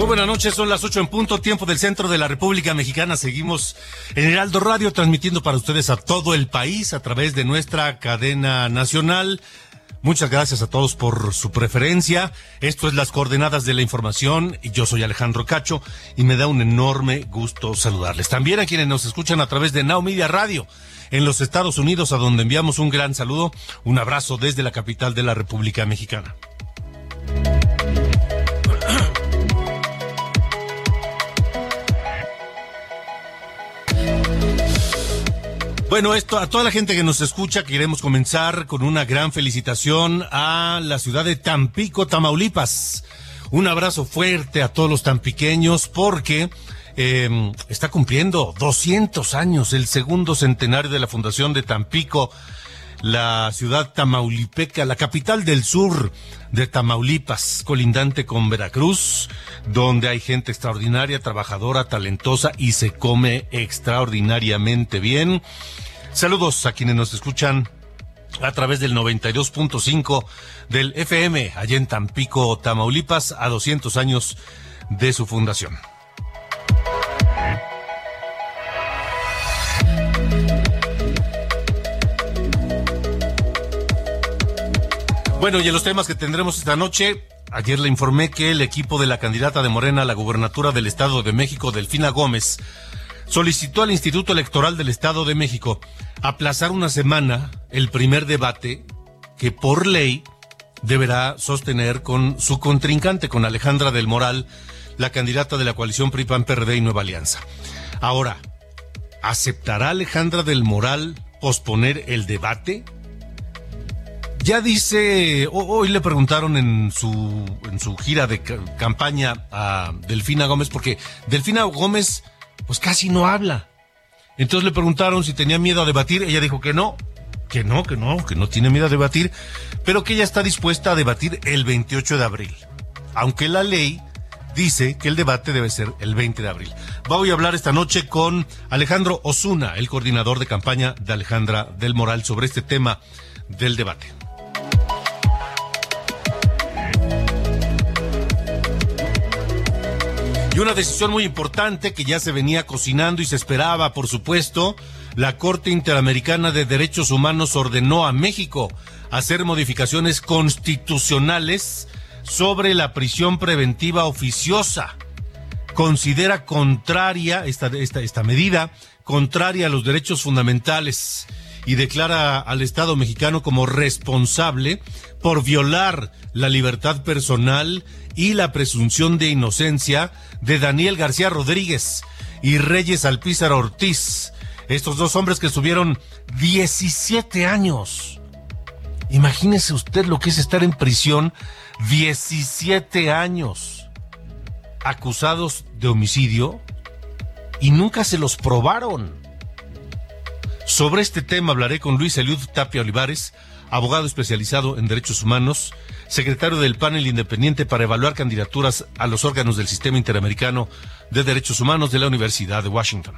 Muy buenas noches, son las ocho en punto, tiempo del centro de la República Mexicana. Seguimos en Heraldo Radio transmitiendo para ustedes a todo el país a través de nuestra cadena nacional. Muchas gracias a todos por su preferencia. Esto es las coordenadas de la información y yo soy Alejandro Cacho y me da un enorme gusto saludarles. También a quienes nos escuchan a través de Now Media Radio en los Estados Unidos, a donde enviamos un gran saludo, un abrazo desde la capital de la República Mexicana. Bueno, esto a toda la gente que nos escucha, queremos comenzar con una gran felicitación a la ciudad de Tampico, Tamaulipas. Un abrazo fuerte a todos los tampiqueños porque eh, está cumpliendo 200 años el segundo centenario de la fundación de Tampico, la ciudad tamaulipeca, la capital del sur de Tamaulipas, colindante con Veracruz, donde hay gente extraordinaria, trabajadora, talentosa y se come extraordinariamente bien. Saludos a quienes nos escuchan a través del 92.5 del FM, allá en Tampico, Tamaulipas, a 200 años de su fundación. Bueno, y en los temas que tendremos esta noche, ayer le informé que el equipo de la candidata de Morena a la gubernatura del Estado de México, Delfina Gómez, solicitó al Instituto Electoral del Estado de México aplazar una semana el primer debate que por ley deberá sostener con su contrincante, con Alejandra del Moral, la candidata de la coalición PRI-PAN-PRD y Nueva Alianza. Ahora, ¿aceptará Alejandra del Moral posponer el debate? Ya dice, hoy le preguntaron en su, en su gira de campaña a Delfina Gómez, porque Delfina Gómez pues casi no habla. Entonces le preguntaron si tenía miedo a debatir, ella dijo que no, que no, que no, que no tiene miedo a debatir, pero que ella está dispuesta a debatir el 28 de abril, aunque la ley dice que el debate debe ser el 20 de abril. Voy a hablar esta noche con Alejandro Osuna, el coordinador de campaña de Alejandra del Moral, sobre este tema del debate. Y una decisión muy importante que ya se venía cocinando y se esperaba, por supuesto, la Corte Interamericana de Derechos Humanos ordenó a México hacer modificaciones constitucionales sobre la prisión preventiva oficiosa. Considera contraria esta, esta, esta medida, contraria a los derechos fundamentales y declara al Estado mexicano como responsable por violar la libertad personal y la presunción de inocencia de Daniel García Rodríguez y Reyes Alpizar Ortiz. Estos dos hombres que estuvieron 17 años. Imagínese usted lo que es estar en prisión 17 años acusados de homicidio y nunca se los probaron. Sobre este tema hablaré con Luis Eliud Tapia Olivares, abogado especializado en derechos humanos, secretario del panel independiente para evaluar candidaturas a los órganos del Sistema Interamericano de Derechos Humanos de la Universidad de Washington.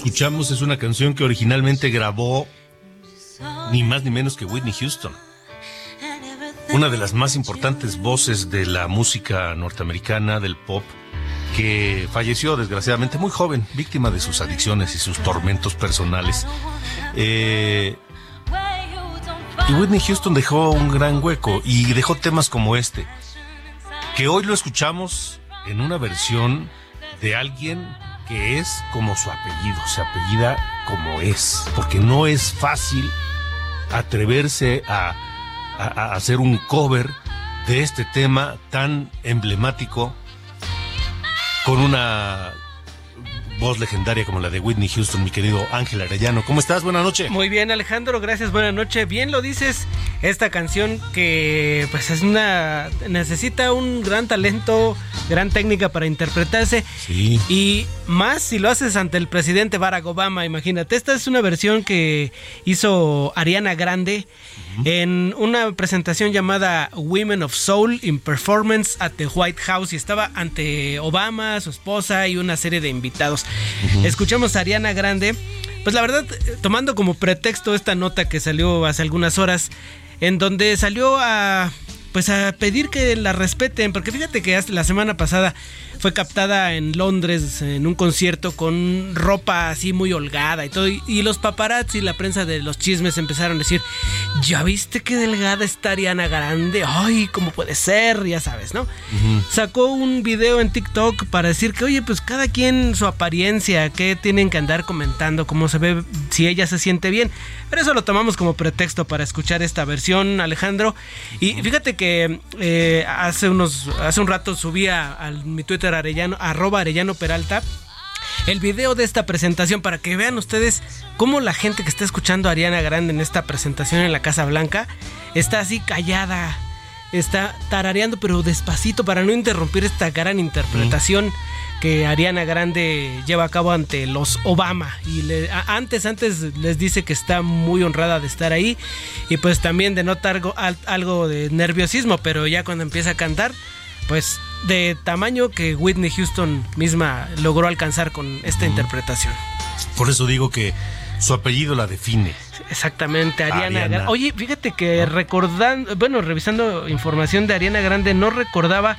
Escuchamos es una canción que originalmente grabó ni más ni menos que Whitney Houston. Una de las más importantes voces de la música norteamericana, del pop, que falleció desgraciadamente muy joven, víctima de sus adicciones y sus tormentos personales. Eh, y Whitney Houston dejó un gran hueco y dejó temas como este, que hoy lo escuchamos en una versión de alguien que es como su apellido, se apellida como es, porque no es fácil atreverse a, hacer un cover de este tema tan emblemático con una voz legendaria como la de Whitney Houston, mi querido Ángel Arellano. ¿Cómo estás? Buenas noches. Muy bien, Alejandro, gracias, buenas noches. Bien lo dices, esta canción que pues es una necesita un gran talento, gran técnica para interpretarse. Sí. Y más si lo haces ante el presidente Barack Obama, imagínate. Esta es una versión que hizo Ariana Grande en una presentación llamada Women of Soul in Performance at the White House y estaba ante Obama, su esposa y una serie de invitados. Escuchamos a Ariana Grande, pues la verdad, tomando como pretexto esta nota que salió hace algunas horas, en donde salió a pues a pedir que la respeten, porque fíjate que la semana pasada fue captada en Londres en un concierto con ropa así muy holgada y todo. Y, los paparazzi y la prensa de los chismes empezaron a decir, ¿ya viste qué delgada está Ariana Grande? Ay, ¿cómo puede ser? Ya sabes, ¿no? Sacó un video en TikTok para decir que, oye, pues cada quien su apariencia, que tienen que andar comentando, cómo se ve, si ella se siente bien. Pero eso lo tomamos como pretexto para escuchar esta versión, Alejandro. Y fíjate que eh, hace unos, hace un rato subí a, a mi Twitter Arellano, arroba Arellano Peralta, el video de esta presentación para que vean ustedes cómo la gente que está escuchando a Ariana Grande en esta presentación en la Casa Blanca está así callada, está tarareando pero despacito para no interrumpir esta gran interpretación que Ariana Grande lleva a cabo ante los Obama. Y antes antes les dice que está muy honrada de estar ahí y pues también denota algo, algo de nerviosismo pero ya cuando empieza a cantar pues de tamaño que Whitney Houston misma logró alcanzar con esta interpretación. Por eso digo que su apellido la define. Exactamente, Ariana, Grande. Oye, fíjate que recordando, bueno, revisando información de Ariana Grande, no recordaba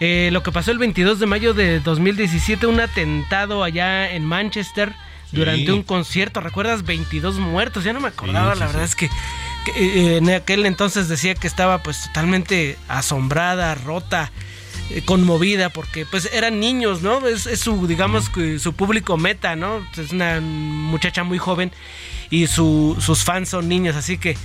eh, lo que pasó el 22 de mayo de 2017, un atentado allá en Manchester durante un concierto. ¿Recuerdas? 22 muertos, ya no me acordaba, la verdad es que eh, en aquel entonces decía que estaba pues totalmente asombrada, rota, eh, conmovida, porque pues eran niños, ¿no? Es, su, digamos, su público meta, ¿no? Es una muchacha muy joven y sus fans son niños, así que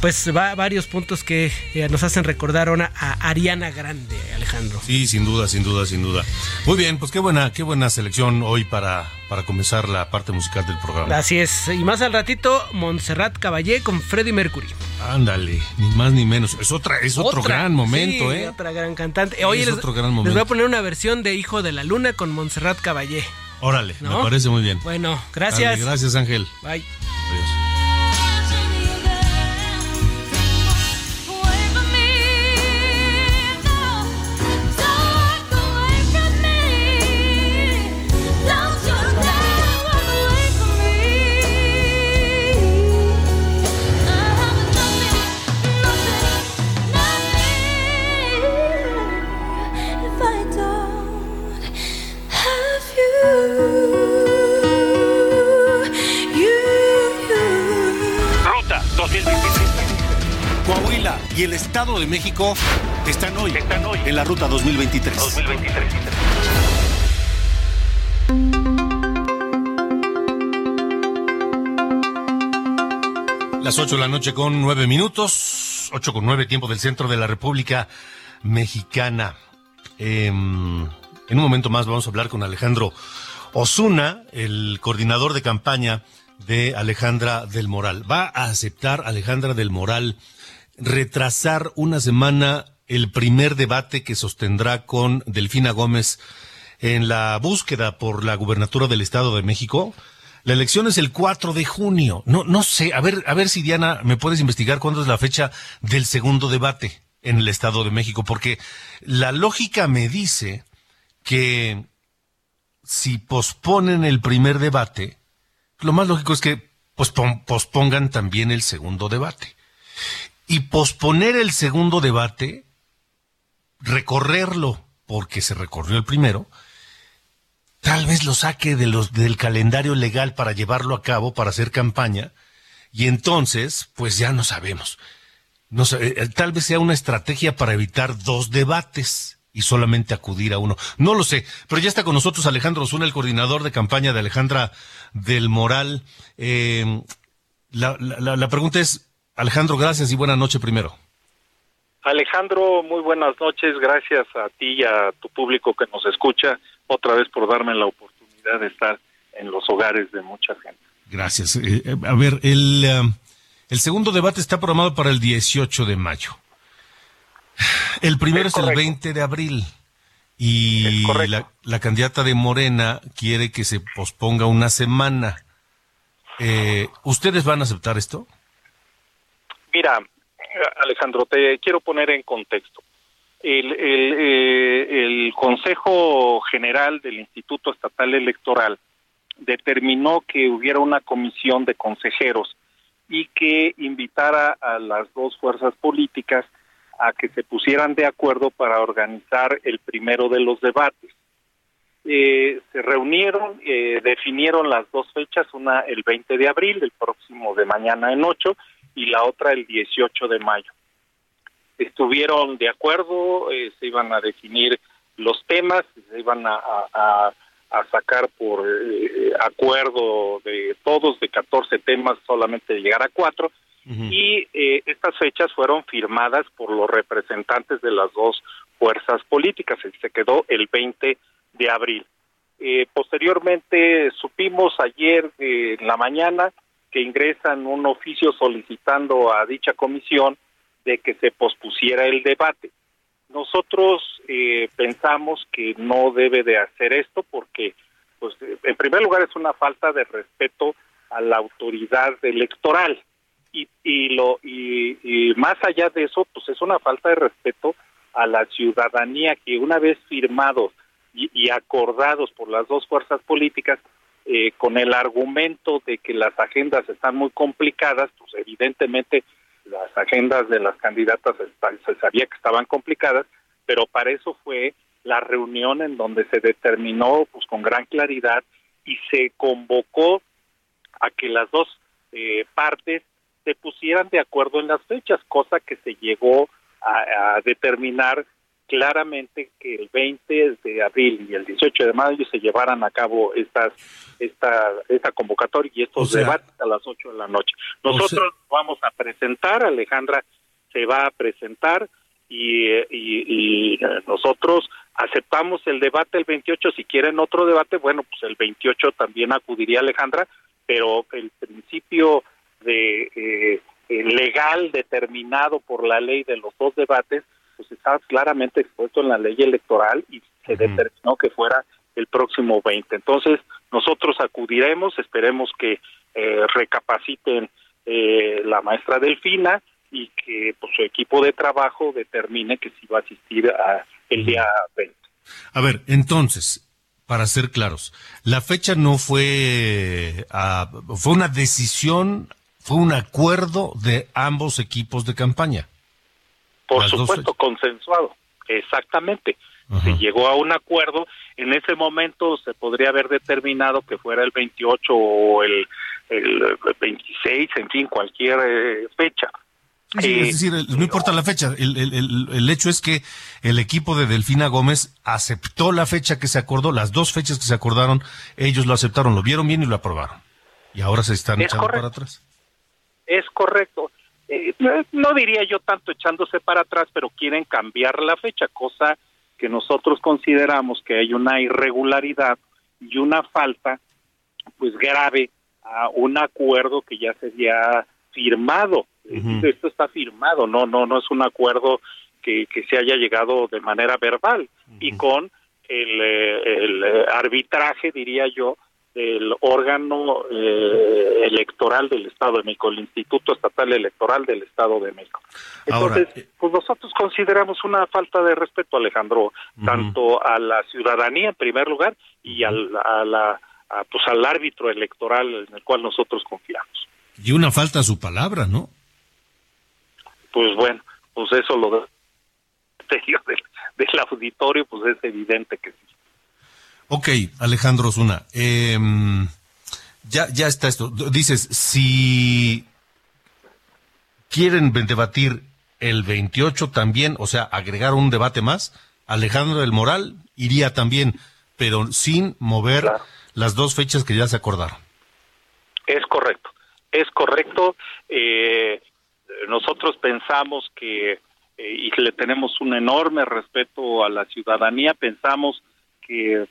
pues va varios puntos que eh, nos hacen recordar a, a, Ariana Grande, Alejandro. Sí, sin duda, sin duda, sin duda. Muy bien, pues qué buena, qué buena selección hoy para, para comenzar la parte musical del programa. Así es, y más al ratito, Montserrat Caballé con Freddie Mercury. Ándale, ni más ni menos. Es otra, es otro gran momento, sí, ¿eh? Otra gran cantante. Hoy es otro gran momento. les voy a poner una versión de Hijo de la Luna con Montserrat Caballé. Órale, me parece muy bien. Bueno, gracias. gracias, Ángel. Bye. Adiós. Y el Estado de México están hoy, están hoy en la ruta 2023. 2023. Las 8 de la noche con 9 minutos, 8 con 9 tiempo del centro de la República Mexicana. Em, en un momento más vamos a hablar con Alejandro Osuna, el coordinador de campaña de Alejandra del Moral. Va a aceptar Alejandra del Moral retrasar una semana el primer debate que sostendrá con Delfina Gómez en la búsqueda por la gubernatura del Estado de México. La elección es el 4 de junio. No, no sé. A ver, a ver si Diana me puedes investigar cuándo es la fecha del segundo debate en el Estado de México, porque la lógica me dice que si posponen el primer debate, lo más lógico es que pospongan también el segundo debate. Y posponer el segundo debate, recorrerlo, porque se recorrió el primero, tal vez lo saque de los, del calendario legal para llevarlo a cabo, para hacer campaña, y entonces, pues ya no sabemos. No, eh, tal vez sea una estrategia para evitar dos debates y solamente acudir a uno. No lo sé, pero ya está con nosotros Alejandro Osuna, el coordinador de campaña de Alejandra del Moral. Eh, la, pregunta es, Alejandro, gracias y buena noche primero. Alejandro, muy buenas noches, gracias a ti y a tu público que nos escucha, otra vez por darme la oportunidad de estar en los hogares de mucha gente. Gracias. Eh, eh, a ver, el, el segundo debate está programado para el 18 de mayo. El primero es, el 20 de abril y la, candidata de Morena quiere que se posponga una semana. Eh, ¿Ustedes van a aceptar esto? Mira, Alejandro, te quiero poner en contexto. El, eh, el, Consejo General del Instituto Estatal Electoral determinó que hubiera una comisión de consejeros y que invitara a las dos fuerzas políticas a que se pusieran de acuerdo para organizar el primero de los debates. Eh, se reunieron, eh, definieron las dos fechas, una el 20 de abril, el próximo de mañana en 8, y la otra el 18 de mayo. Estuvieron de acuerdo, eh, se iban a definir los temas, se iban a, a, a sacar por acuerdo de todos, de 14 temas, solamente llegar a cuatro, y eh, estas fechas fueron firmadas por los representantes de las dos fuerzas políticas y se quedó el 20 de abril. Eh, posteriormente supimos ayer en la mañana que ingresan un oficio solicitando a dicha comisión de que se pospusiera el debate. Nosotros eh, pensamos que no debe de hacer esto porque, pues, en primer lugar es una falta de respeto a la autoridad electoral y, y lo y, más allá de eso pues es una falta de respeto a la ciudadanía que una vez firmados y, acordados por las dos fuerzas políticas eh, con el argumento de que las agendas están muy complicadas pues evidentemente las agendas de las candidatas se sabía que estaban complicadas pero para eso fue la reunión en donde se determinó pues con gran claridad y se convocó a que las dos eh, partes se pusieran de acuerdo en las fechas, cosa que se llegó a, determinar claramente que el 20 de abril y el 18 de mayo se llevaran a cabo estas esta esta convocatoria y estos debates a las 8 de la noche. Nosotros vamos a presentar, Alejandra se va a presentar y, y, nosotros aceptamos el debate el 28, si quieren otro debate, bueno, pues el 28 también acudiría Alejandra, pero el principio de eh, eh, legal determinado por la ley de los dos debates, pues está claramente expuesto en la ley electoral y se determinó que fuera el próximo 20. Entonces, nosotros acudiremos, esperemos que eh, recapaciten la maestra Delfina y que pues, su equipo de trabajo determine que si va a asistir a el día 20. A ver, entonces, para ser claros, la fecha no fue, ah, fue una decisión fue un acuerdo de ambos equipos de campaña. Por supuesto, consensuado, exactamente. Se llegó a un acuerdo, en ese momento se podría haber determinado que fuera el 28 o el, el 26, en fin, cualquier eh, fecha. Sí, es decir, no importa la fecha, el, el, el, hecho es que el equipo de Delfina Gómez aceptó la fecha que se acordó, las dos fechas que se acordaron, ellos lo aceptaron, lo vieron bien y lo aprobaron. Y ahora se están echando para atrás es correcto. Eh, no diría yo tanto echándose para atrás, pero quieren cambiar la fecha, cosa que nosotros consideramos que hay una irregularidad y una falta pues grave a un acuerdo que ya se había firmado. Esto está firmado, no no no es un acuerdo que, que se haya llegado de manera verbal y con el, eh, el, arbitraje, diría yo, del órgano eh, electoral del Estado de México, el Instituto Estatal Electoral del Estado de México. Entonces, pues nosotros consideramos una falta de respeto, Alejandro, tanto a la ciudadanía en primer lugar y al, a la, pues al árbitro electoral en el cual nosotros confiamos. Y una falta a su palabra, ¿no? Pues bueno, pues eso lo del, del auditorio, pues es evidente que sí. Ok, Alejandro Zuna, em, ya, ya está esto. Dices, si quieren debatir el 28 también, o sea, agregar un debate más, Alejandro del Moral iría también, pero sin mover las dos fechas que ya se acordaron. Es correcto, es correcto. Eh, nosotros pensamos que, eh, y le tenemos un enorme respeto a la ciudadanía, pensamos que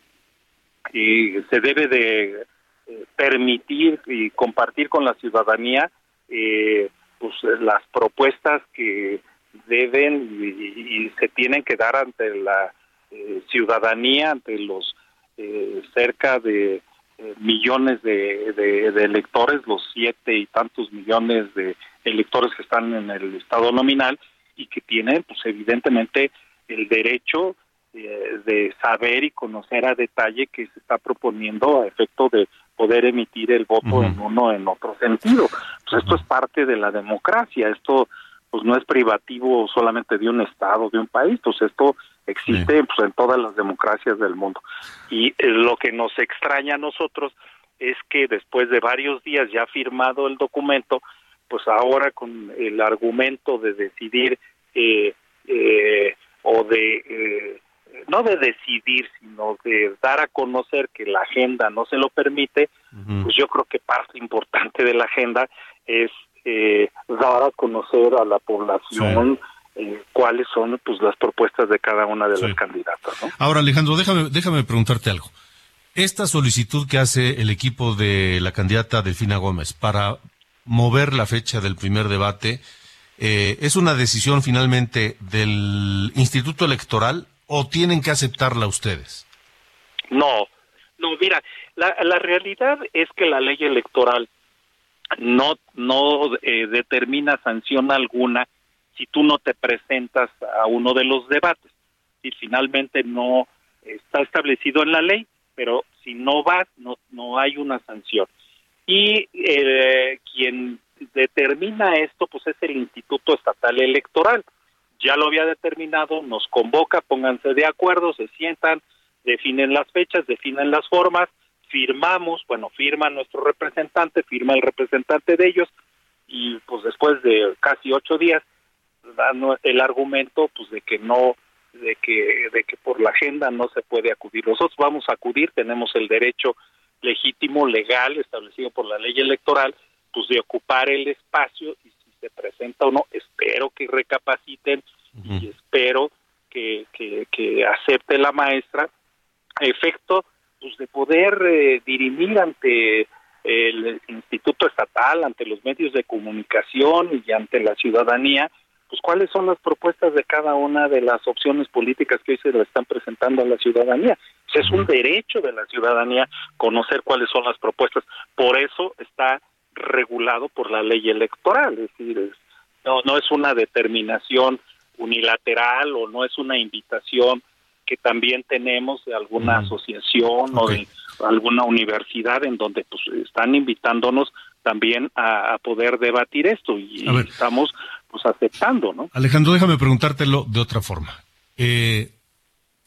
y se debe de eh, permitir y compartir con la ciudadanía eh, pues las propuestas que deben y, se tienen que dar ante la eh, ciudadanía ante los cerca de millones de, de, electores los siete y tantos millones de electores que están en el estado nominal y que tienen pues evidentemente el derecho eh, de saber y conocer a detalle que se está proponiendo a efecto de poder emitir el voto en uno o en otro sentido. Pues esto es parte de la democracia, esto pues no es privativo solamente de un estado, de un país, pues esto existe pues, en todas las democracias del mundo. Y eh, lo que nos extraña a nosotros es que después de varios días ya firmado el documento, pues ahora con el argumento de decidir eh, eh, o de eh, no de decidir, sino de dar a conocer que la agenda no se lo permite, pues yo creo que parte importante de la agenda es eh, dar a conocer a la población eh, cuáles son pues las propuestas de cada una de las candidatas. Ahora, Alejandro, déjame, déjame preguntarte algo. Esta solicitud que hace el equipo de la candidata Delfina Gómez para mover la fecha del primer debate, eh, ¿es una decisión finalmente del Instituto Electoral o tienen que aceptarla ustedes? No, no, mira, la, la realidad es que la ley electoral no, no eh, determina sanción alguna si tú no te presentas a uno de los debates. Si finalmente no está establecido en la ley, pero si no vas, no, no hay una sanción. Y eh, quien determina esto, pues es el Instituto Estatal Electoral ya lo había determinado, nos convoca, pónganse de acuerdo, se sientan, definen las fechas, definen las formas, firmamos, bueno, firma nuestro representante, firma el representante de ellos, y pues después de casi ocho días dan el argumento pues de que no de que de que por la agenda no se puede acudir. Nosotros vamos a acudir tenemos el derecho legítimo legal establecido por la ley electoral pues de ocupar el espacio y se presenta o no, espero que recapaciten y espero que, que, acepte la maestra efecto pues de poder eh, dirimir ante el Instituto Estatal, ante los medios de comunicación y ante la ciudadanía, pues cuáles son las propuestas de cada una de las opciones políticas que hoy se le están presentando a la ciudadanía. Pues es un derecho de la ciudadanía conocer cuáles son las propuestas. Por eso está regulado por la ley electoral, es decir, no, no es una determinación unilateral o no es una invitación que también tenemos de alguna asociación o de alguna universidad en donde pues están invitándonos también a, poder debatir esto y estamos pues aceptando, ¿no? Alejandro, déjame preguntártelo de otra forma. Eh,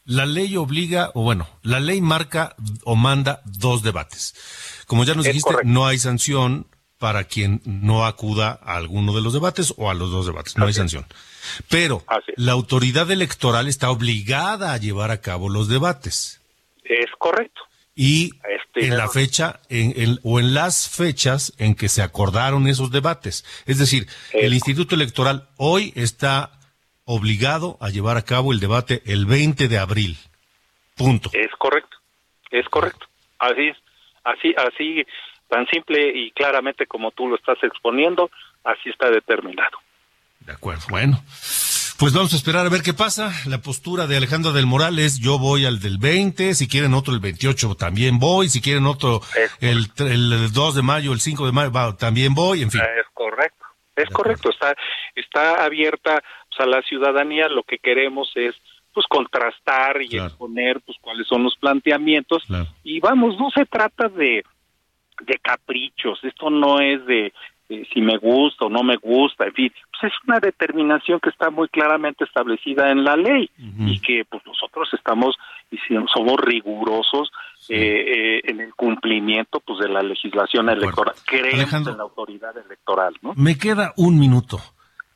la ley obliga, o bueno, la ley marca o manda dos debates. Como ya nos dijiste, no hay sanción para quien no acuda a alguno de los debates o a los dos debates. No hay sanción. Pero la autoridad electoral está obligada a llevar a cabo los debates. Es correcto. Y este, en la fecha, en, o en las fechas en que se acordaron esos debates. Es decir, el Instituto Electoral hoy está obligado a llevar a cabo el debate el 20 de abril. Punto. Es correcto. Es correcto. Así es. Así, así Tan simple y claramente como tú lo estás exponiendo, así está determinado. De acuerdo, bueno. Pues vamos a esperar a ver qué pasa. La postura de Alejandra del Morales, yo voy al del 20, si quieren otro el 28 también voy, si quieren otro el, el 2 de mayo, el 5 de mayo también voy, en fin. Es correcto, es correcto, está, está abierta pues, a la ciudadanía, lo que queremos es pues contrastar y exponer pues cuáles son los planteamientos y vamos, no se trata de de caprichos, esto no es de si me gusta o no me gusta, en fin, pues es una determinación que está muy claramente establecida en la ley y que pues nosotros estamos y somos rigurosos eh, eh, en el cumplimiento pues de la legislación electoral, creemos en la autoridad electoral, ¿no? Me queda un minuto.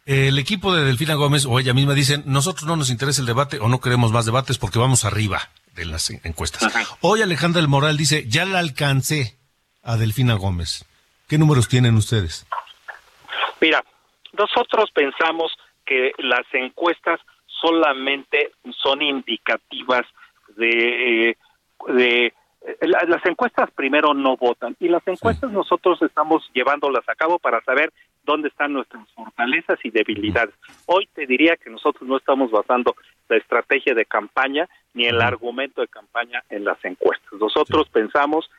El equipo de Delfina Gómez o ella misma dicen, nosotros no nos interesa el debate o no queremos más debates porque vamos arriba de las encuestas. Hoy Alejandra del Moral dice, ya la alcancé a Delfina Gómez. ¿Qué números tienen ustedes? Mira, nosotros pensamos que las encuestas solamente son indicativas de, eh, de eh, las encuestas primero no votan y las encuestas nosotros estamos llevándolas a cabo para saber dónde están nuestras fortalezas y debilidades. Hoy te diría que nosotros no estamos basando la estrategia de campaña ni el argumento de campaña en las encuestas. Nosotros pensamos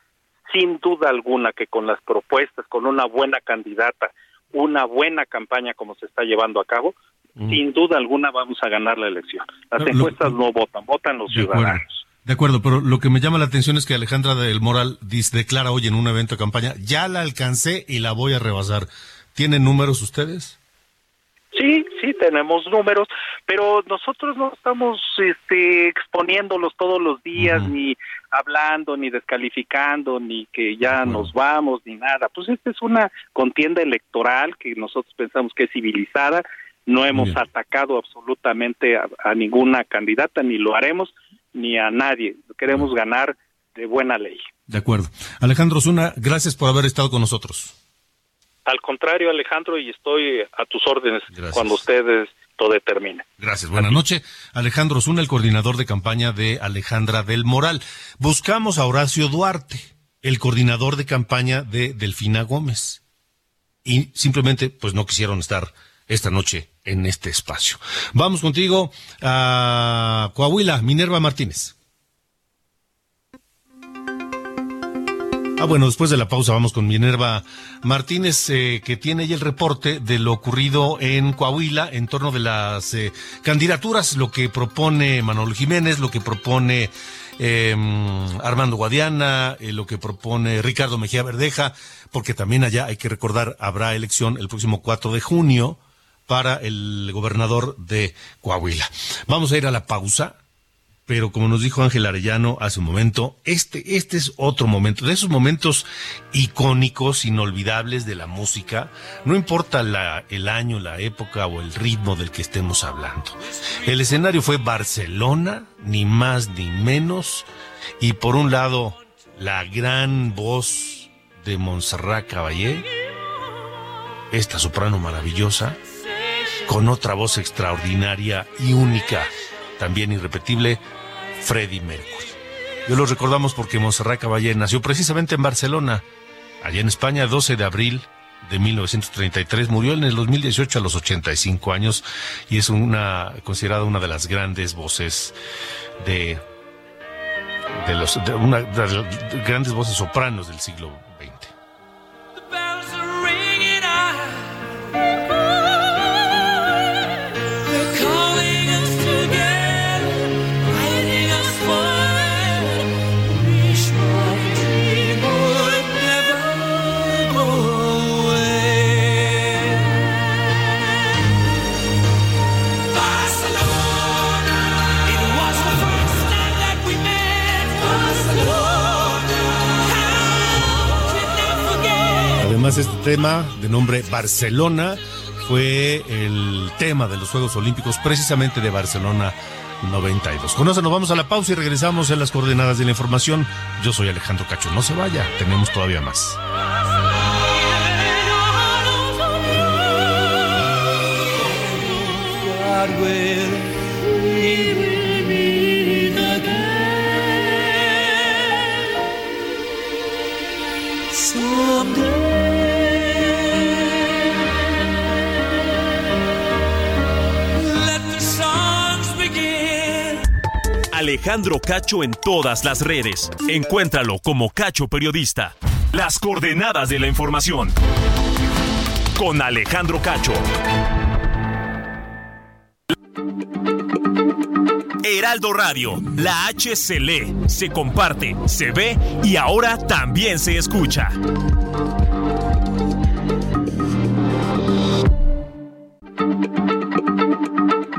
sin duda alguna que con las propuestas, con una buena candidata, una buena campaña como se está llevando a cabo, sin duda alguna vamos a ganar la elección. Las encuestas no votan, votan los ciudadanos. De acuerdo, pero lo que me llama la atención es que Alejandra del Moral declara hoy en un evento de campaña, ya la alcancé y la voy a rebasar. ¿Tienen números ustedes? Sí, sí, tenemos números, pero nosotros no estamos este, exponiéndolos todos los días, ni hablando, ni descalificando, ni que ya nos vamos, ni nada. Pues esta es una contienda electoral que nosotros pensamos que es civilizada, no hemos atacado absolutamente a, ninguna candidata, ni lo haremos, ni a nadie. Queremos ganar de buena ley. De acuerdo. Alejandro Zuna, gracias por haber estado con nosotros. Al contrario, Alejandro, y estoy a tus órdenes cuando ustedes lo determinen. Gracias. Buenas noches. Alejandro Zuna, el coordinador de campaña de Alejandra del Moral. Buscamos a Horacio Duarte, el coordinador de campaña de Delfina Gómez. Y simplemente, pues no quisieron estar esta noche en este espacio. Vamos contigo a Coahuila, Minerva Martínez. Ah, bueno, después de la pausa vamos con Minerva Martínez, eh, que tiene ella el reporte de lo ocurrido en Coahuila en torno de las eh, candidaturas, lo que propone Manuel Jiménez, lo que propone em, Armando Guadiana, eh, lo que propone Ricardo Mejía Verdeja, porque también allá hay que recordar, habrá elección el próximo 4 de junio para el gobernador de Coahuila. Vamos a ir a la pausa pero como nos dijo Ángel Arellano hace un momento, este, este es otro momento, de esos momentos icónicos, inolvidables de la música, no importa la, el año, la época o el ritmo del que estemos hablando. El escenario fue Barcelona, ni más ni menos, y por un lado, la gran voz de Montserrat Caballé, esta soprano maravillosa, con otra voz extraordinaria y única, también irrepetible, Freddie Mercury. Yo lo recordamos porque Monserrat Caballé nació precisamente en Barcelona, allá en España, 12 de abril de 1933. Murió en el 2018 a los 85 años y es una considerada una de las grandes voces de de los de una de las grandes voces sopranos del siglo tema de nombre Barcelona fue el tema de los Juegos Olímpicos precisamente de Barcelona 92. Con eso nos vamos a la pausa y regresamos en las coordenadas de la información. Yo soy Alejandro Cacho, no se vaya, tenemos todavía más. Alejandro Cacho en todas las redes. Encuéntralo como Cacho Periodista. Las coordenadas de la información. Con Alejandro Cacho. Heraldo Radio, la H se lee, se comparte, se ve y ahora también se escucha.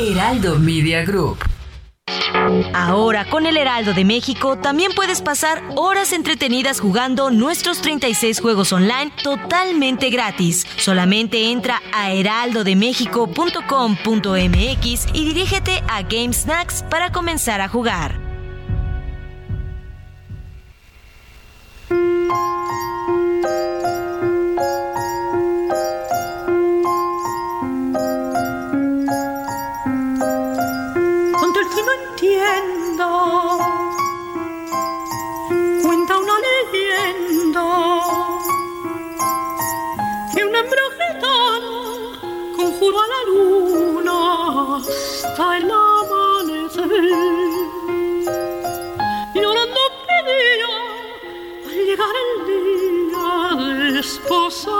Heraldo Media Group. Ahora con el Heraldo de México también puedes pasar horas entretenidas jugando nuestros 36 juegos online totalmente gratis. Solamente entra a heraldodemexico.com.mx y dirígete a Game Snacks para comenzar a jugar. Cuenta una leyenda que un hembra conjuró a la luna hasta el amanecer. Llorando pedía al llegar el día desposar un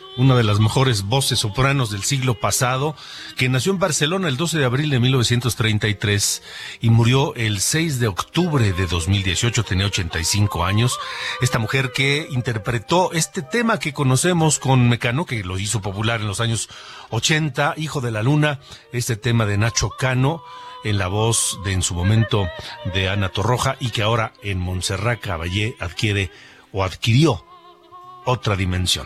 una de las mejores voces sopranos del siglo pasado, que nació en Barcelona el 12 de abril de 1933 y murió el 6 de octubre de 2018, tenía 85 años. Esta mujer que interpretó este tema que conocemos con Mecano, que lo hizo popular en los años 80, Hijo de la Luna, este tema de Nacho Cano en la voz de en su momento de Ana Torroja y que ahora en Montserrat Caballé adquiere o adquirió otra dimensión.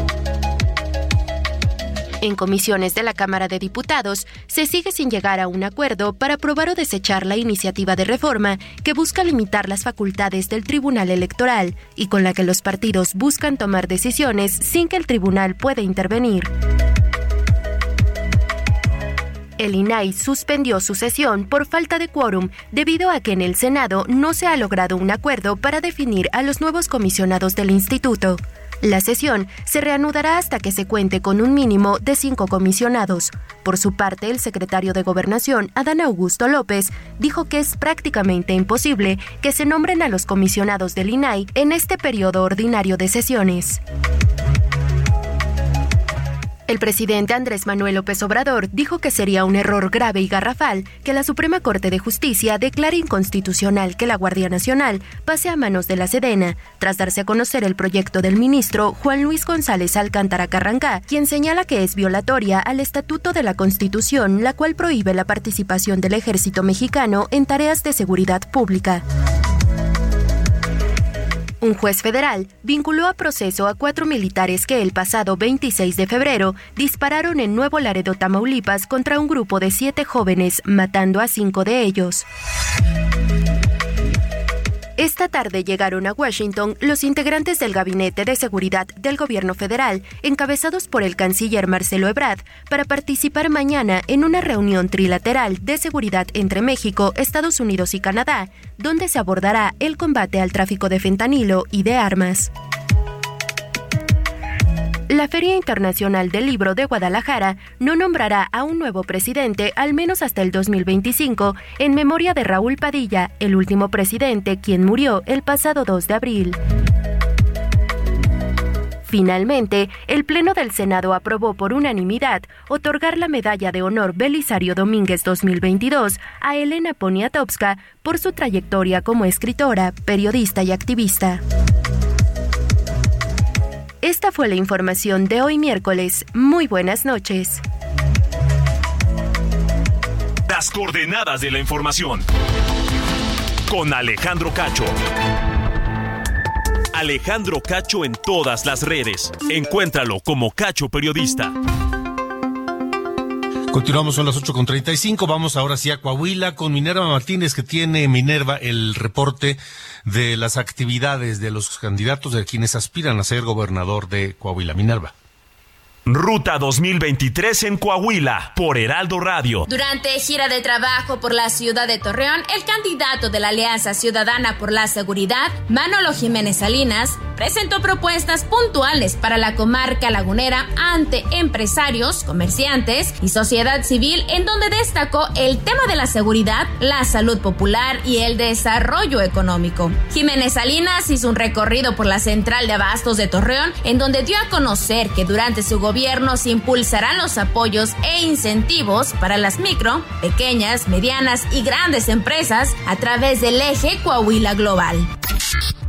En comisiones de la Cámara de Diputados se sigue sin llegar a un acuerdo para aprobar o desechar la iniciativa de reforma que busca limitar las facultades del Tribunal Electoral y con la que los partidos buscan tomar decisiones sin que el tribunal pueda intervenir el INAI suspendió su sesión por falta de quórum debido a que en el Senado no se ha logrado un acuerdo para definir a los nuevos comisionados del instituto. La sesión se reanudará hasta que se cuente con un mínimo de cinco comisionados. Por su parte, el secretario de Gobernación, Adán Augusto López, dijo que es prácticamente imposible que se nombren a los comisionados del INAI en este periodo ordinario de sesiones. El presidente Andrés Manuel López Obrador dijo que sería un error grave y garrafal que la Suprema Corte de Justicia declare inconstitucional que la Guardia Nacional pase a manos de la Sedena, tras darse a conocer el proyecto del ministro Juan Luis González Alcántara Carrangá, quien señala que es violatoria al Estatuto de la Constitución, la cual prohíbe la participación del ejército mexicano en tareas de seguridad pública. Un juez federal vinculó a proceso a cuatro militares que el pasado 26 de febrero dispararon en Nuevo Laredo, Tamaulipas, contra un grupo de siete jóvenes, matando a cinco de ellos. Esta tarde llegaron a Washington los integrantes del Gabinete de Seguridad del Gobierno Federal, encabezados por el canciller Marcelo Ebrard, para participar mañana en una reunión trilateral de seguridad entre México, Estados Unidos y Canadá, donde se abordará el combate al tráfico de fentanilo y de armas. La Feria Internacional del Libro de Guadalajara no nombrará a un nuevo presidente al menos hasta el 2025 en memoria de Raúl Padilla, el último presidente quien murió el pasado 2 de abril. Finalmente, el Pleno del Senado aprobó por unanimidad otorgar la Medalla de Honor Belisario Domínguez 2022 a Elena Poniatowska por su trayectoria como escritora, periodista y activista. Esta fue la información de hoy miércoles. Muy buenas noches. Las coordenadas de la información. Con Alejandro Cacho. Alejandro Cacho en todas las redes. Encuéntralo como Cacho Periodista. Continuamos, son las 8.35. Vamos ahora sí a Coahuila con Minerva Martínez, que tiene Minerva el reporte de las actividades de los candidatos de quienes aspiran a ser gobernador de Coahuila. Minerva. Ruta 2023 en Coahuila por Heraldo Radio. Durante gira de trabajo por la ciudad de Torreón, el candidato de la Alianza Ciudadana por la Seguridad, Manolo Jiménez Salinas, presentó propuestas puntuales para la comarca lagunera ante empresarios, comerciantes y sociedad civil, en donde destacó el tema de la seguridad, la salud popular y el desarrollo económico. Jiménez Salinas hizo un recorrido por la central de abastos de Torreón, en donde dio a conocer que durante su gobierno gobiernos impulsarán los apoyos e incentivos para las micro, pequeñas, medianas y grandes empresas a través del eje Coahuila Global.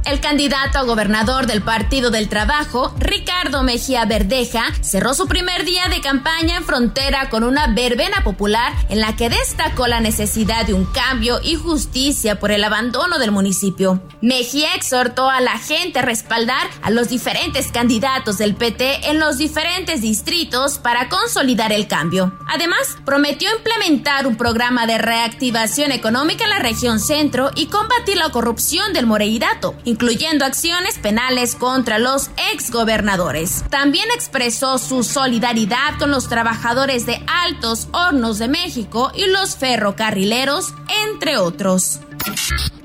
El candidato a gobernador del Partido del Trabajo, Ricardo Mejía Verdeja, cerró su primer día de campaña en frontera con una verbena popular en la que destacó la necesidad de un cambio y justicia por el abandono del municipio. Mejía exhortó a la gente a respaldar a los diferentes candidatos del PT en los diferentes distritos para consolidar el cambio. Además, prometió implementar un programa de reactivación económica en la región centro y combatir la corrupción del Moreirato incluyendo acciones penales contra los exgobernadores. También expresó su solidaridad con los trabajadores de Altos Hornos de México y los ferrocarrileros, entre otros.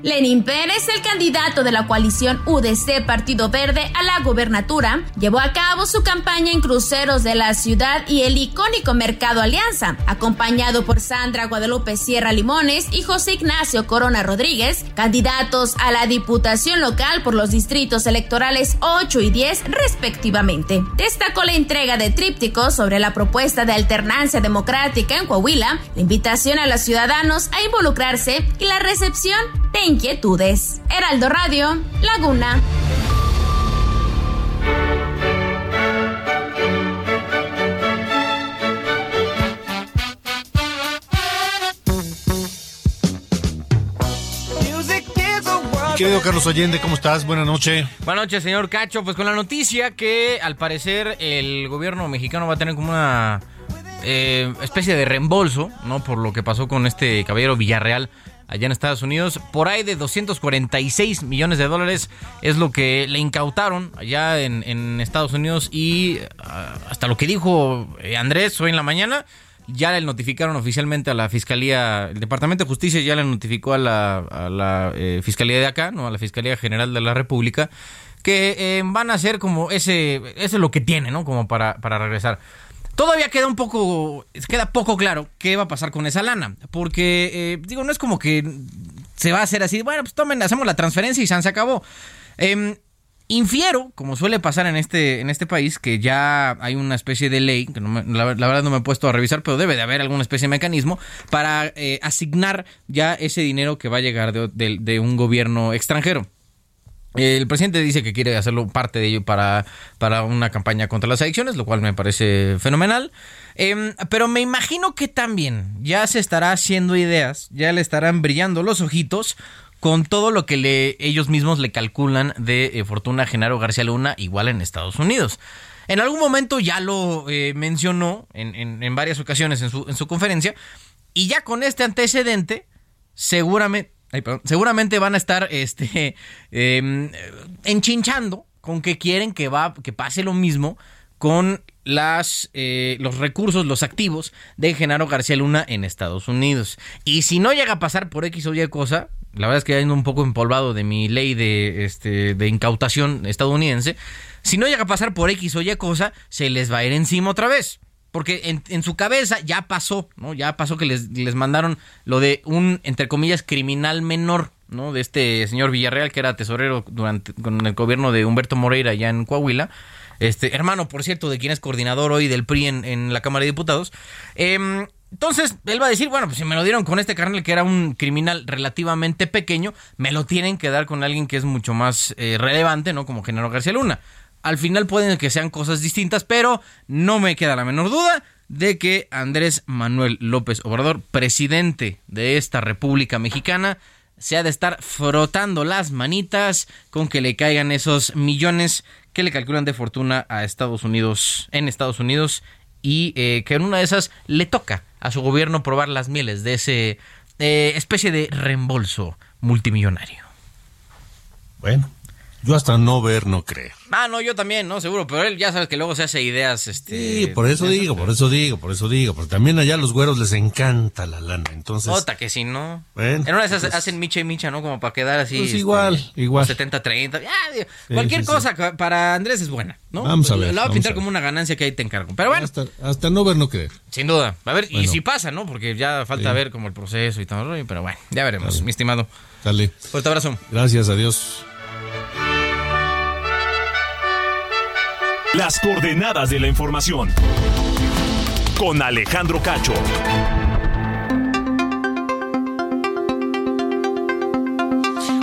Lenín Pérez, el candidato de la coalición UDC Partido Verde a la gobernatura, llevó a cabo su campaña en cruceros de la ciudad y el icónico Mercado Alianza, acompañado por Sandra Guadalupe Sierra Limones y José Ignacio Corona Rodríguez, candidatos a la diputación local por los distritos electorales 8 y 10 respectivamente. Destacó la entrega de trípticos sobre la propuesta de alternancia democrática en Coahuila, la invitación a los ciudadanos a involucrarse y la recepción de inquietudes. Heraldo Radio, Laguna. Querido Carlos Allende, ¿cómo estás? Buenas noches. Buenas noches, señor Cacho. Pues con la noticia que al parecer el gobierno mexicano va a tener como una eh, especie de reembolso, ¿no? Por lo que pasó con este caballero Villarreal allá en Estados Unidos. Por ahí de 246 millones de dólares es lo que le incautaron allá en, Estados Unidos y ah, hasta lo que dijo eh, Andrés hoy en la mañana. Ya le notificaron oficialmente a la Fiscalía, el Departamento de Justicia ya le notificó a la, eh, Fiscalía de acá, ¿no? a la Fiscalía General de la República, que eh, van a ser como ese, eso es lo que tiene, ¿no? Como para, para regresar. Todavía queda un poco, queda poco claro qué va a pasar con esa lana, porque, eh, digo, no es como que se va a hacer así, bueno, pues tomen, hacemos la transferencia y se acabó. Em, infiero, como suele pasar en este, en este país, que ya hay una especie de ley, que la, verdad no me he puesto a revisar, pero debe de haber alguna especie de mecanismo para eh, asignar ya ese dinero que va a llegar de un gobierno extranjero. El presidente dice que quiere hacerlo parte de ello para, para una campaña contra las adicciones, lo cual me parece fenomenal. Em, pero me imagino que también ya se estará haciendo ideas, ya le estarán brillando los ojitos con todo lo que le, ellos mismos le calculan de eh, fortuna Genaro García Luna, igual en Estados Unidos. En algún momento ya lo eh, mencionó en, en, varias ocasiones en su, en su conferencia, y ya con este antecedente, seguramente seguramente van a estar este, em, enchinchando con que quieren que, va, que pase lo mismo con las, eh, los recursos, los activos de Genaro García Luna en Estados Unidos. Y si no llega a pasar por X o Y cosa, la verdad es que ando un poco empolvado de mi ley de, este, de incautación estadounidense, si no llega a pasar por X o Y cosa, se les va a ir encima otra vez. Porque en, su cabeza ya pasó, ¿no? Ya pasó que les, les mandaron lo de un, entre comillas, criminal menor, ¿no? De este señor Villarreal, que era tesorero durante con el gobierno de Humberto Moreira allá en Coahuila. Este, hermano, por cierto, de quien es coordinador hoy del PRI en, la Cámara de Diputados. Em, entonces, él va a decir, bueno, pues si me lo dieron con este carnal que era un criminal relativamente pequeño, me lo tienen que dar con alguien que es mucho más eh, relevante, ¿no? Como Genaro García Luna. Al final pueden que sean cosas distintas, pero no me queda la menor duda de que Andrés Manuel López Obrador, presidente de esta República Mexicana, se ha de estar frotando las manitas con que le caigan esos millones que le calculan de fortuna a Estados Unidos, en Estados Unidos, y eh, que en una de esas le toca a su gobierno probar las mieles de ese eh, especie de reembolso multimillonario. Bueno, yo hasta no ver, no creer. Ah, no, yo también, ¿no? Seguro, pero él ya sabes que luego se hace ideas, este... Sí, por eso digo, por eso digo, por eso digo, porque también allá a los güeros les encanta la lana, entonces... Ota, que si no... en una de esas hacen micha y micha, ¿no? Como para quedar así... Pues igual, este, igual. 70-30, cualquier cosa para Andrés es buena, ¿no? Vamos a ver. Lo va a pintar como una ganancia que ahí te encargo, pero bueno. Hasta, no ver, no creer. Sin duda. A ver, y si pasa, ¿no? Porque ya falta ver como el proceso y todo, pero bueno, ya veremos, mi estimado. Dale. Fuerte abrazo. Gracias, adiós. Las coordenadas de la información. Con Alejandro Cacho.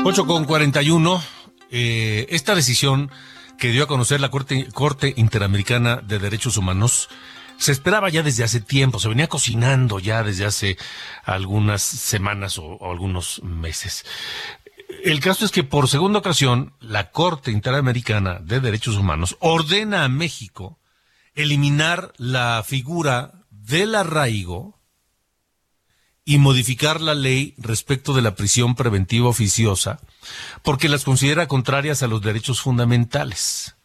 Ocho con 41. Eh, esta decisión que dio a conocer la Corte, Corte Interamericana de Derechos Humanos se esperaba ya desde hace tiempo, se venía cocinando ya desde hace algunas semanas o algunos meses. El caso es que por segunda ocasión, la Corte Interamericana de Derechos Humanos ordena a México eliminar la figura del arraigo y modificar la ley respecto de la prisión preventiva oficiosa porque las considera contrarias a los derechos fundamentales.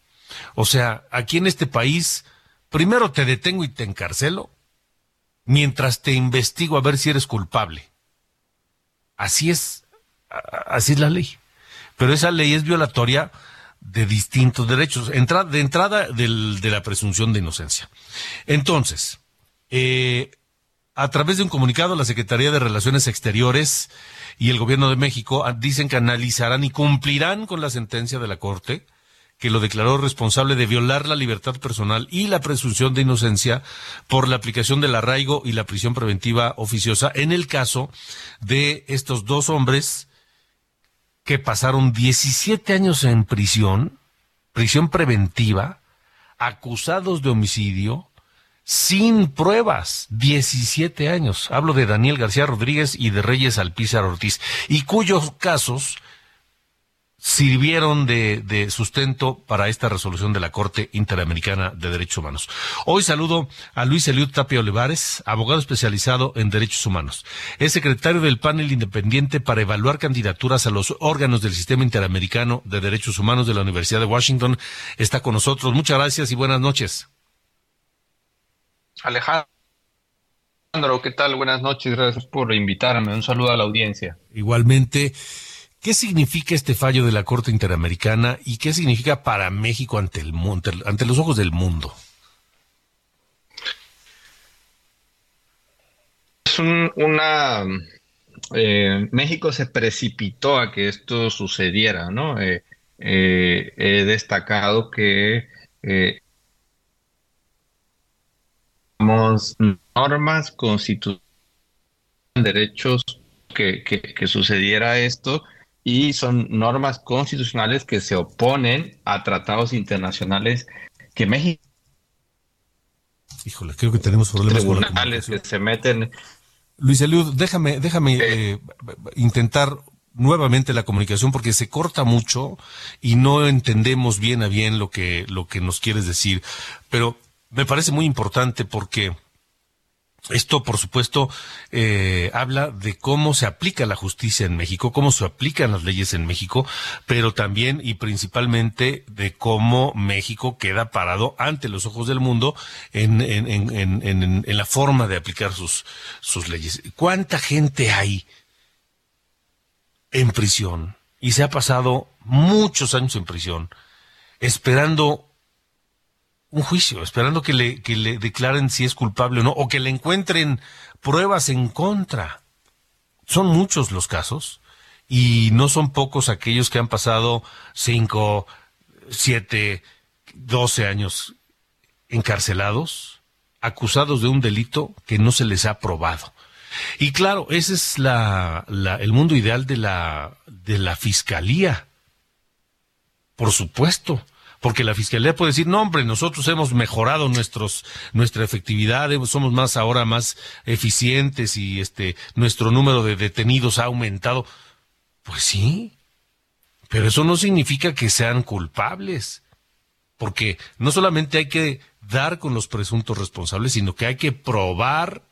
O sea, aquí en este país, primero te detengo y te encarcelo mientras te investigo a ver si eres culpable. Así es así es la ley. Pero esa ley es violatoria de distintos derechos, de entrada de la presunción de inocencia. Entonces, eh, a través de un comunicado, la Secretaría de Relaciones Exteriores y el Gobierno de México dicen que analizarán y cumplirán con la sentencia de la Corte que lo declaró responsable de violar la libertad personal y la presunción de inocencia por la aplicación del arraigo y la prisión preventiva oficiosa en el caso de estos dos hombres que pasaron 17 años en prisión, prisión preventiva, acusados de homicidio, sin pruebas, 17 años. Hablo de Daniel García Rodríguez y de Reyes Alpizar Ortiz, y cuyos casos sirvieron de, sustento para esta resolución de la Corte Interamericana de Derechos Humanos. Hoy saludo a Luis Eliud Tapia Olivares, abogado especializado en derechos humanos. Es secretario del panel independiente para evaluar candidaturas a los órganos del Sistema Interamericano de Derechos Humanos de la Universidad de Washington. Está con nosotros. Muchas gracias y buenas noches. Alejandro, ¿qué tal? Buenas noches. Gracias por invitarme. Un saludo a la audiencia. Igualmente. ¿Qué significa este fallo de la Corte Interamericana y qué significa para México ante el mundo, ante los ojos del mundo? Es una eh, México se precipitó a que esto sucediera, ¿no? Eh, eh, he destacado que normas constitucionales, derechos que, que, sucediera esto y son normas constitucionales que se oponen a tratados internacionales que México Híjole, creo que tenemos problemas tribunales que se meten. Luis Eliud, déjame, déjame eh, intentar nuevamente la comunicación porque se corta mucho y no entendemos bien a bien lo que, lo que nos quieres decir. Pero me parece muy importante porque esto, por supuesto, eh, habla de cómo se aplica la justicia en México, cómo se aplican las leyes en México, pero también y principalmente de cómo México queda parado ante los ojos del mundo en, la forma de aplicar sus, sus leyes. ¿Cuánta gente hay en prisión? Y se ha pasado muchos años en prisión, esperando un juicio, esperando que le, que le declaren si es culpable o no, o que le encuentren pruebas en contra. Son muchos los casos y no son pocos aquellos que han pasado cinco, siete, doce años encarcelados, acusados de un delito que no se les ha probado. Y claro, ese es la, la, el mundo ideal de la, de la fiscalía. Por supuesto porque la fiscalía puede decir, no hombre, nosotros hemos mejorado nuestros, nuestra efectividad, somos más ahora más eficientes y este, nuestro número de detenidos ha aumentado. Pues sí, pero eso no significa que sean culpables, porque no solamente hay que dar con los presuntos responsables, sino que hay que probar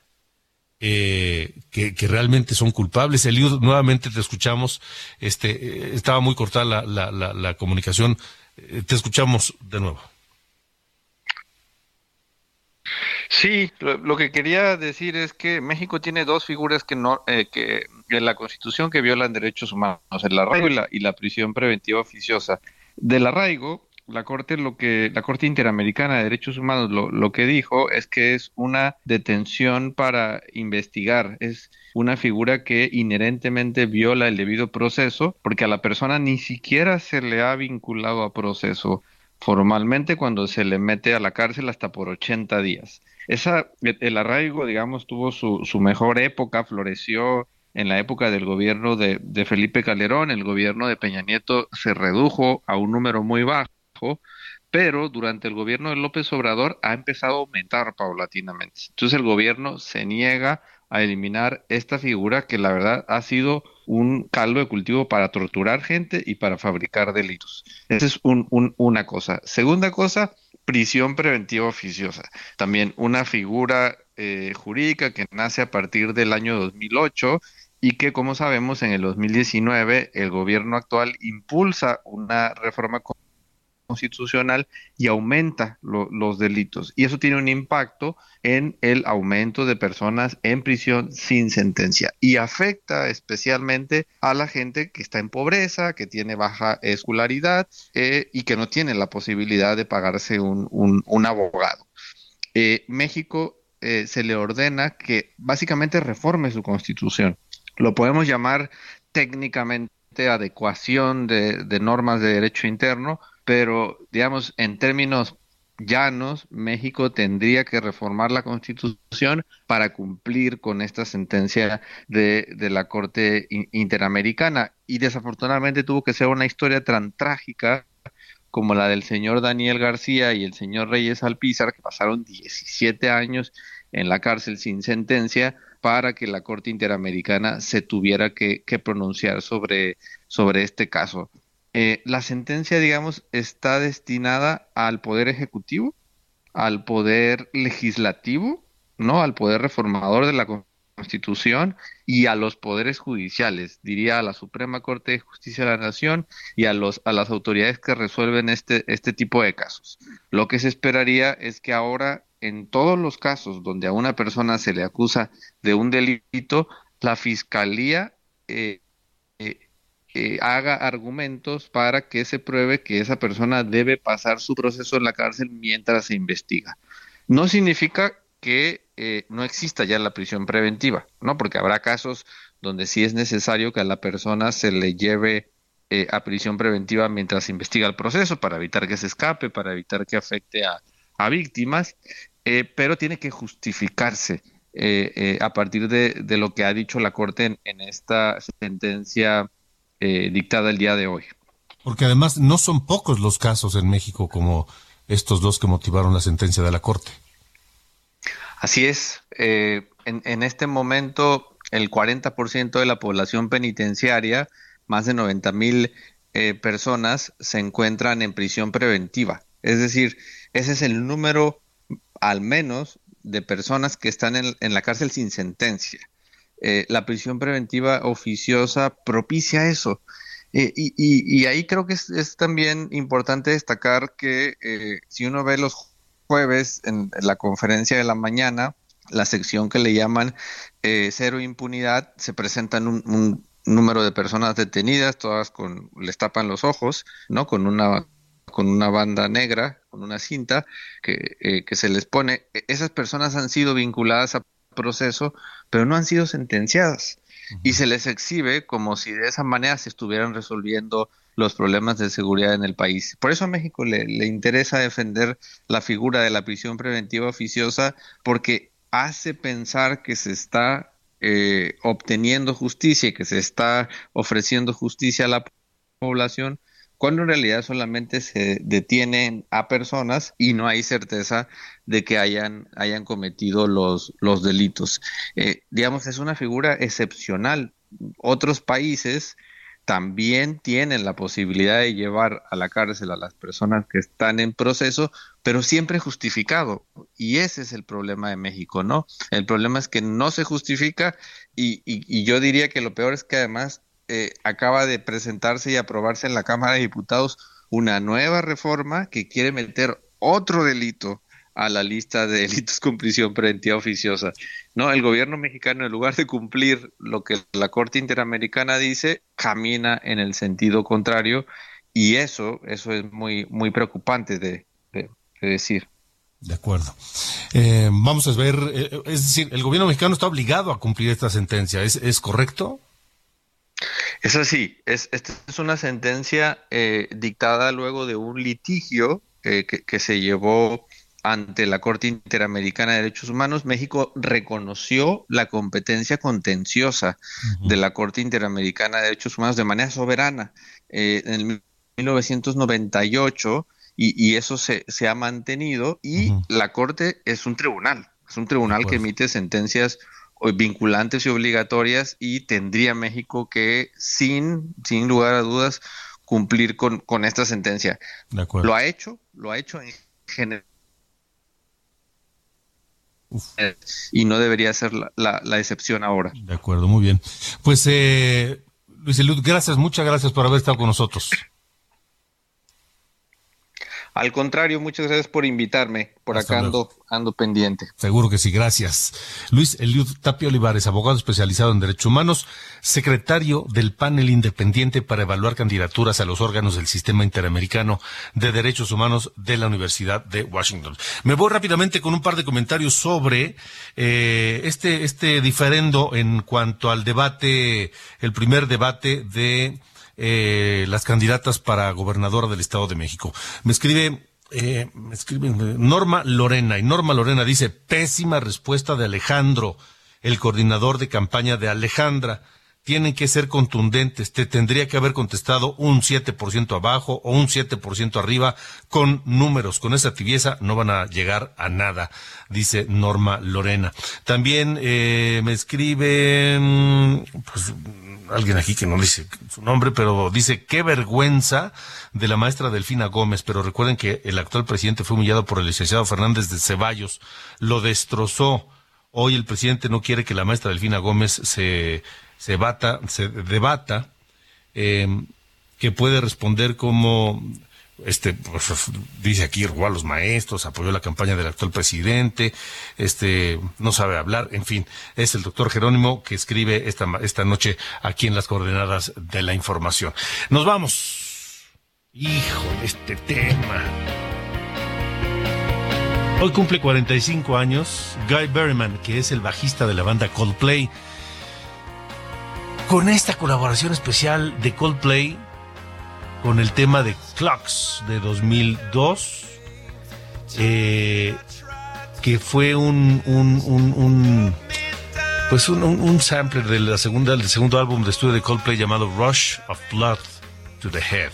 eh, que, realmente son culpables. Eliud, nuevamente te escuchamos. Este, eh, estaba muy cortada la, la, comunicación. Eh, te escuchamos de nuevo. Sí, lo, que quería decir es que México tiene dos figuras que no, eh, que en la Constitución que violan derechos humanos, el arraigo y la, y la prisión preventiva oficiosa. Del arraigo, la Corte lo que la Corte Interamericana de Derechos Humanos lo, lo, que dijo es que es una detención para investigar, es una figura que inherentemente viola el debido proceso porque a la persona ni siquiera se le ha vinculado a proceso formalmente cuando se le mete a la cárcel hasta por 80 días. Esa, el arraigo, digamos, tuvo su, su mejor época, floreció en la época del gobierno de, de Felipe Calderón, el gobierno de Peña Nieto se redujo a un número muy bajo pero durante el gobierno de López Obrador ha empezado a aumentar paulatinamente. Entonces el gobierno se niega a eliminar esta figura que la verdad ha sido un caldo de cultivo para torturar gente y para fabricar delitos. Esa es una cosa. Segunda cosa, prisión preventiva oficiosa. También una figura eh, jurídica que nace a partir del año 2008 y que, como sabemos, en el 2019 el gobierno actual impulsa una reforma constitucional y aumenta los delitos. Y eso tiene un impacto en el aumento de personas en prisión sin sentencia y afecta especialmente a la gente que está en pobreza, que tiene baja escolaridad eh, y que no tiene la posibilidad de pagarse un, un, abogado. Eh, México eh, se le ordena que básicamente reforme su constitución. Lo podemos llamar técnicamente adecuación de, normas de derecho interno, pero digamos, en términos llanos, México tendría que reformar la constitución para cumplir con esta sentencia de, la Corte Interamericana. Y desafortunadamente tuvo que ser una historia tan trágica como la del señor Daniel García y el señor Reyes Alpizar, que pasaron 17 años en la cárcel sin sentencia para que la Corte Interamericana se tuviera que, pronunciar sobre, sobre este caso. Eh, la sentencia, digamos, está destinada al poder ejecutivo, al poder legislativo, ¿no? Al poder reformador de la Constitución y a los poderes judiciales, diría a la Suprema Corte de Justicia de la Nación y a los a las autoridades que resuelven este este tipo de casos. Lo que se esperaría es que ahora en todos los casos donde a una persona se le acusa de un delito, la fiscalía eh, eh, haga argumentos para que se pruebe que esa persona debe pasar su proceso en la cárcel mientras se investiga. No significa que eh, no exista ya la prisión preventiva, ¿no? Porque habrá casos donde sí es necesario que a la persona se le lleve eh, a prisión preventiva mientras se investiga el proceso para evitar que se escape, para evitar que afecte a, víctimas, pero tiene que justificarse a partir de, lo que ha dicho la Corte en esta sentencia eh, dictada el día de hoy. Porque además no son pocos los casos en México como estos dos que motivaron la sentencia de la Corte. Así es. Eh, en, este momento, el 40% de la población penitenciaria, más de 90 mil eh, personas, se encuentran en prisión preventiva. Es decir, ese es el número, al menos, de personas que están en la cárcel sin sentencia. Eh, la prisión preventiva oficiosa propicia eso. Eh, y, ahí creo que es, también importante destacar que eh, si uno ve los jueves en, la conferencia de la mañana, la sección que le llaman cero impunidad, se presentan un, número de personas detenidas, todas con les tapan los ojos, ¿no? Con una con una banda negra, con una cinta que, que se les pone. E, esas personas han sido vinculadas a proceso, pero no han sido sentenciadas. Y se les exhibe como si de esa manera se estuvieran resolviendo los problemas de seguridad en el país. Por eso a México le, interesa defender la figura de la prisión preventiva oficiosa, porque hace pensar que se está eh, obteniendo justicia y que se está ofreciendo justicia a la población, cuando en realidad solamente se detienen a personas y no hay certeza de que hayan, hayan cometido los, los delitos. Eh, digamos, es una figura excepcional. Otros países también tienen la posibilidad de llevar a la cárcel a las personas que están en proceso, pero siempre justificado. Y ese es el problema de México, ¿no? El problema es que no se justifica y, y yo diría que lo peor es que además eh, acaba de presentarse y aprobarse en la Cámara de Diputados una nueva reforma que quiere meter otro delito a la lista de delitos con prisión preventiva oficiosa. No, el gobierno mexicano en lugar de cumplir lo que la Corte Interamericana dice, camina en el sentido contrario y eso, eso es muy, muy preocupante de, decir. De acuerdo. Eh, vamos a ver, eh, es decir, el gobierno mexicano está obligado a cumplir esta sentencia, ¿es, es correcto? Es así, es, esta es una sentencia eh, dictada luego de un litigio eh, que, se llevó ante la Corte Interamericana de Derechos Humanos. México reconoció la competencia contenciosa de la Corte Interamericana de Derechos Humanos de manera soberana eh, en 1998 y, eso se, ha mantenido y la Corte es un tribunal, es un tribunal que emite sentencias vinculantes y obligatorias y tendría México que, sin, sin lugar a dudas, cumplir con, con esta sentencia. Lo ha hecho, lo ha hecho en general. Y no debería ser la, la, excepción ahora. De acuerdo, muy bien. Pues, eh, Luis Elud, gracias, muchas gracias por haber estado con nosotros. Al contrario, muchas gracias por invitarme. Por acá ando, ando pendiente. Seguro que sí, gracias. Luis Eliud Tapio Olivares, abogado especializado en derechos humanos, secretario del panel independiente para evaluar candidaturas a los órganos del Sistema Interamericano de Derechos Humanos de la Universidad de Washington. Me voy rápidamente con un par de comentarios sobre eh, este, este diferendo en cuanto al debate, el primer debate de eh, las candidatas para gobernadora del Estado de México. Me escribe, eh, me escribe Norma Lorena, y Norma Lorena dice, pésima respuesta de Alejandro, el coordinador de campaña de Alejandra tienen que ser contundentes. Te tendría que haber contestado un 7% abajo o un 7% arriba con números. Con esa tibieza no van a llegar a nada, dice Norma Lorena. También eh, me escriben, pues alguien aquí que no dice su nombre, pero dice qué vergüenza de la maestra Delfina Gómez. Pero recuerden que el actual presidente fue humillado por el licenciado Fernández de Ceballos. Lo destrozó. Hoy el presidente no quiere que la maestra Delfina Gómez se se, bata, se debata, em, que puede responder como este pues, dice aquí robó a los maestros, apoyó la campaña del actual presidente, este no sabe hablar, en fin, es el doctor Jerónimo que escribe esta, esta noche aquí en las coordenadas de la información. Nos vamos. Hijo, este tema. Hoy cumple 45 años Guy Berryman, que es el bajista de la banda Coldplay. Con esta colaboración especial de Coldplay con el tema de Clocks de 2002, eh, que fue un, un, pues un, sampler de la segunda, del segundo álbum de estudio de Coldplay llamado Rush of Blood to the Head.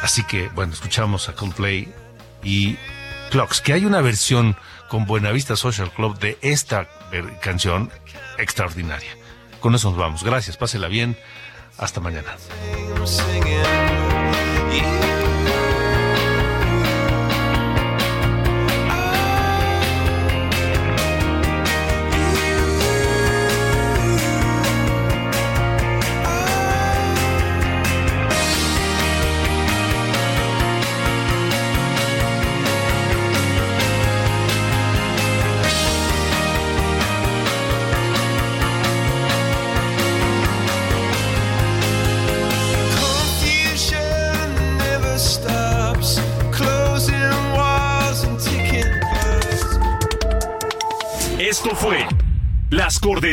Así que, bueno, escuchamos a Coldplay y Clocks, que hay una versión con Buenavista Social Club de esta canción extraordinaria. Con eso nos vamos. Gracias, pásela bien. Hasta mañana.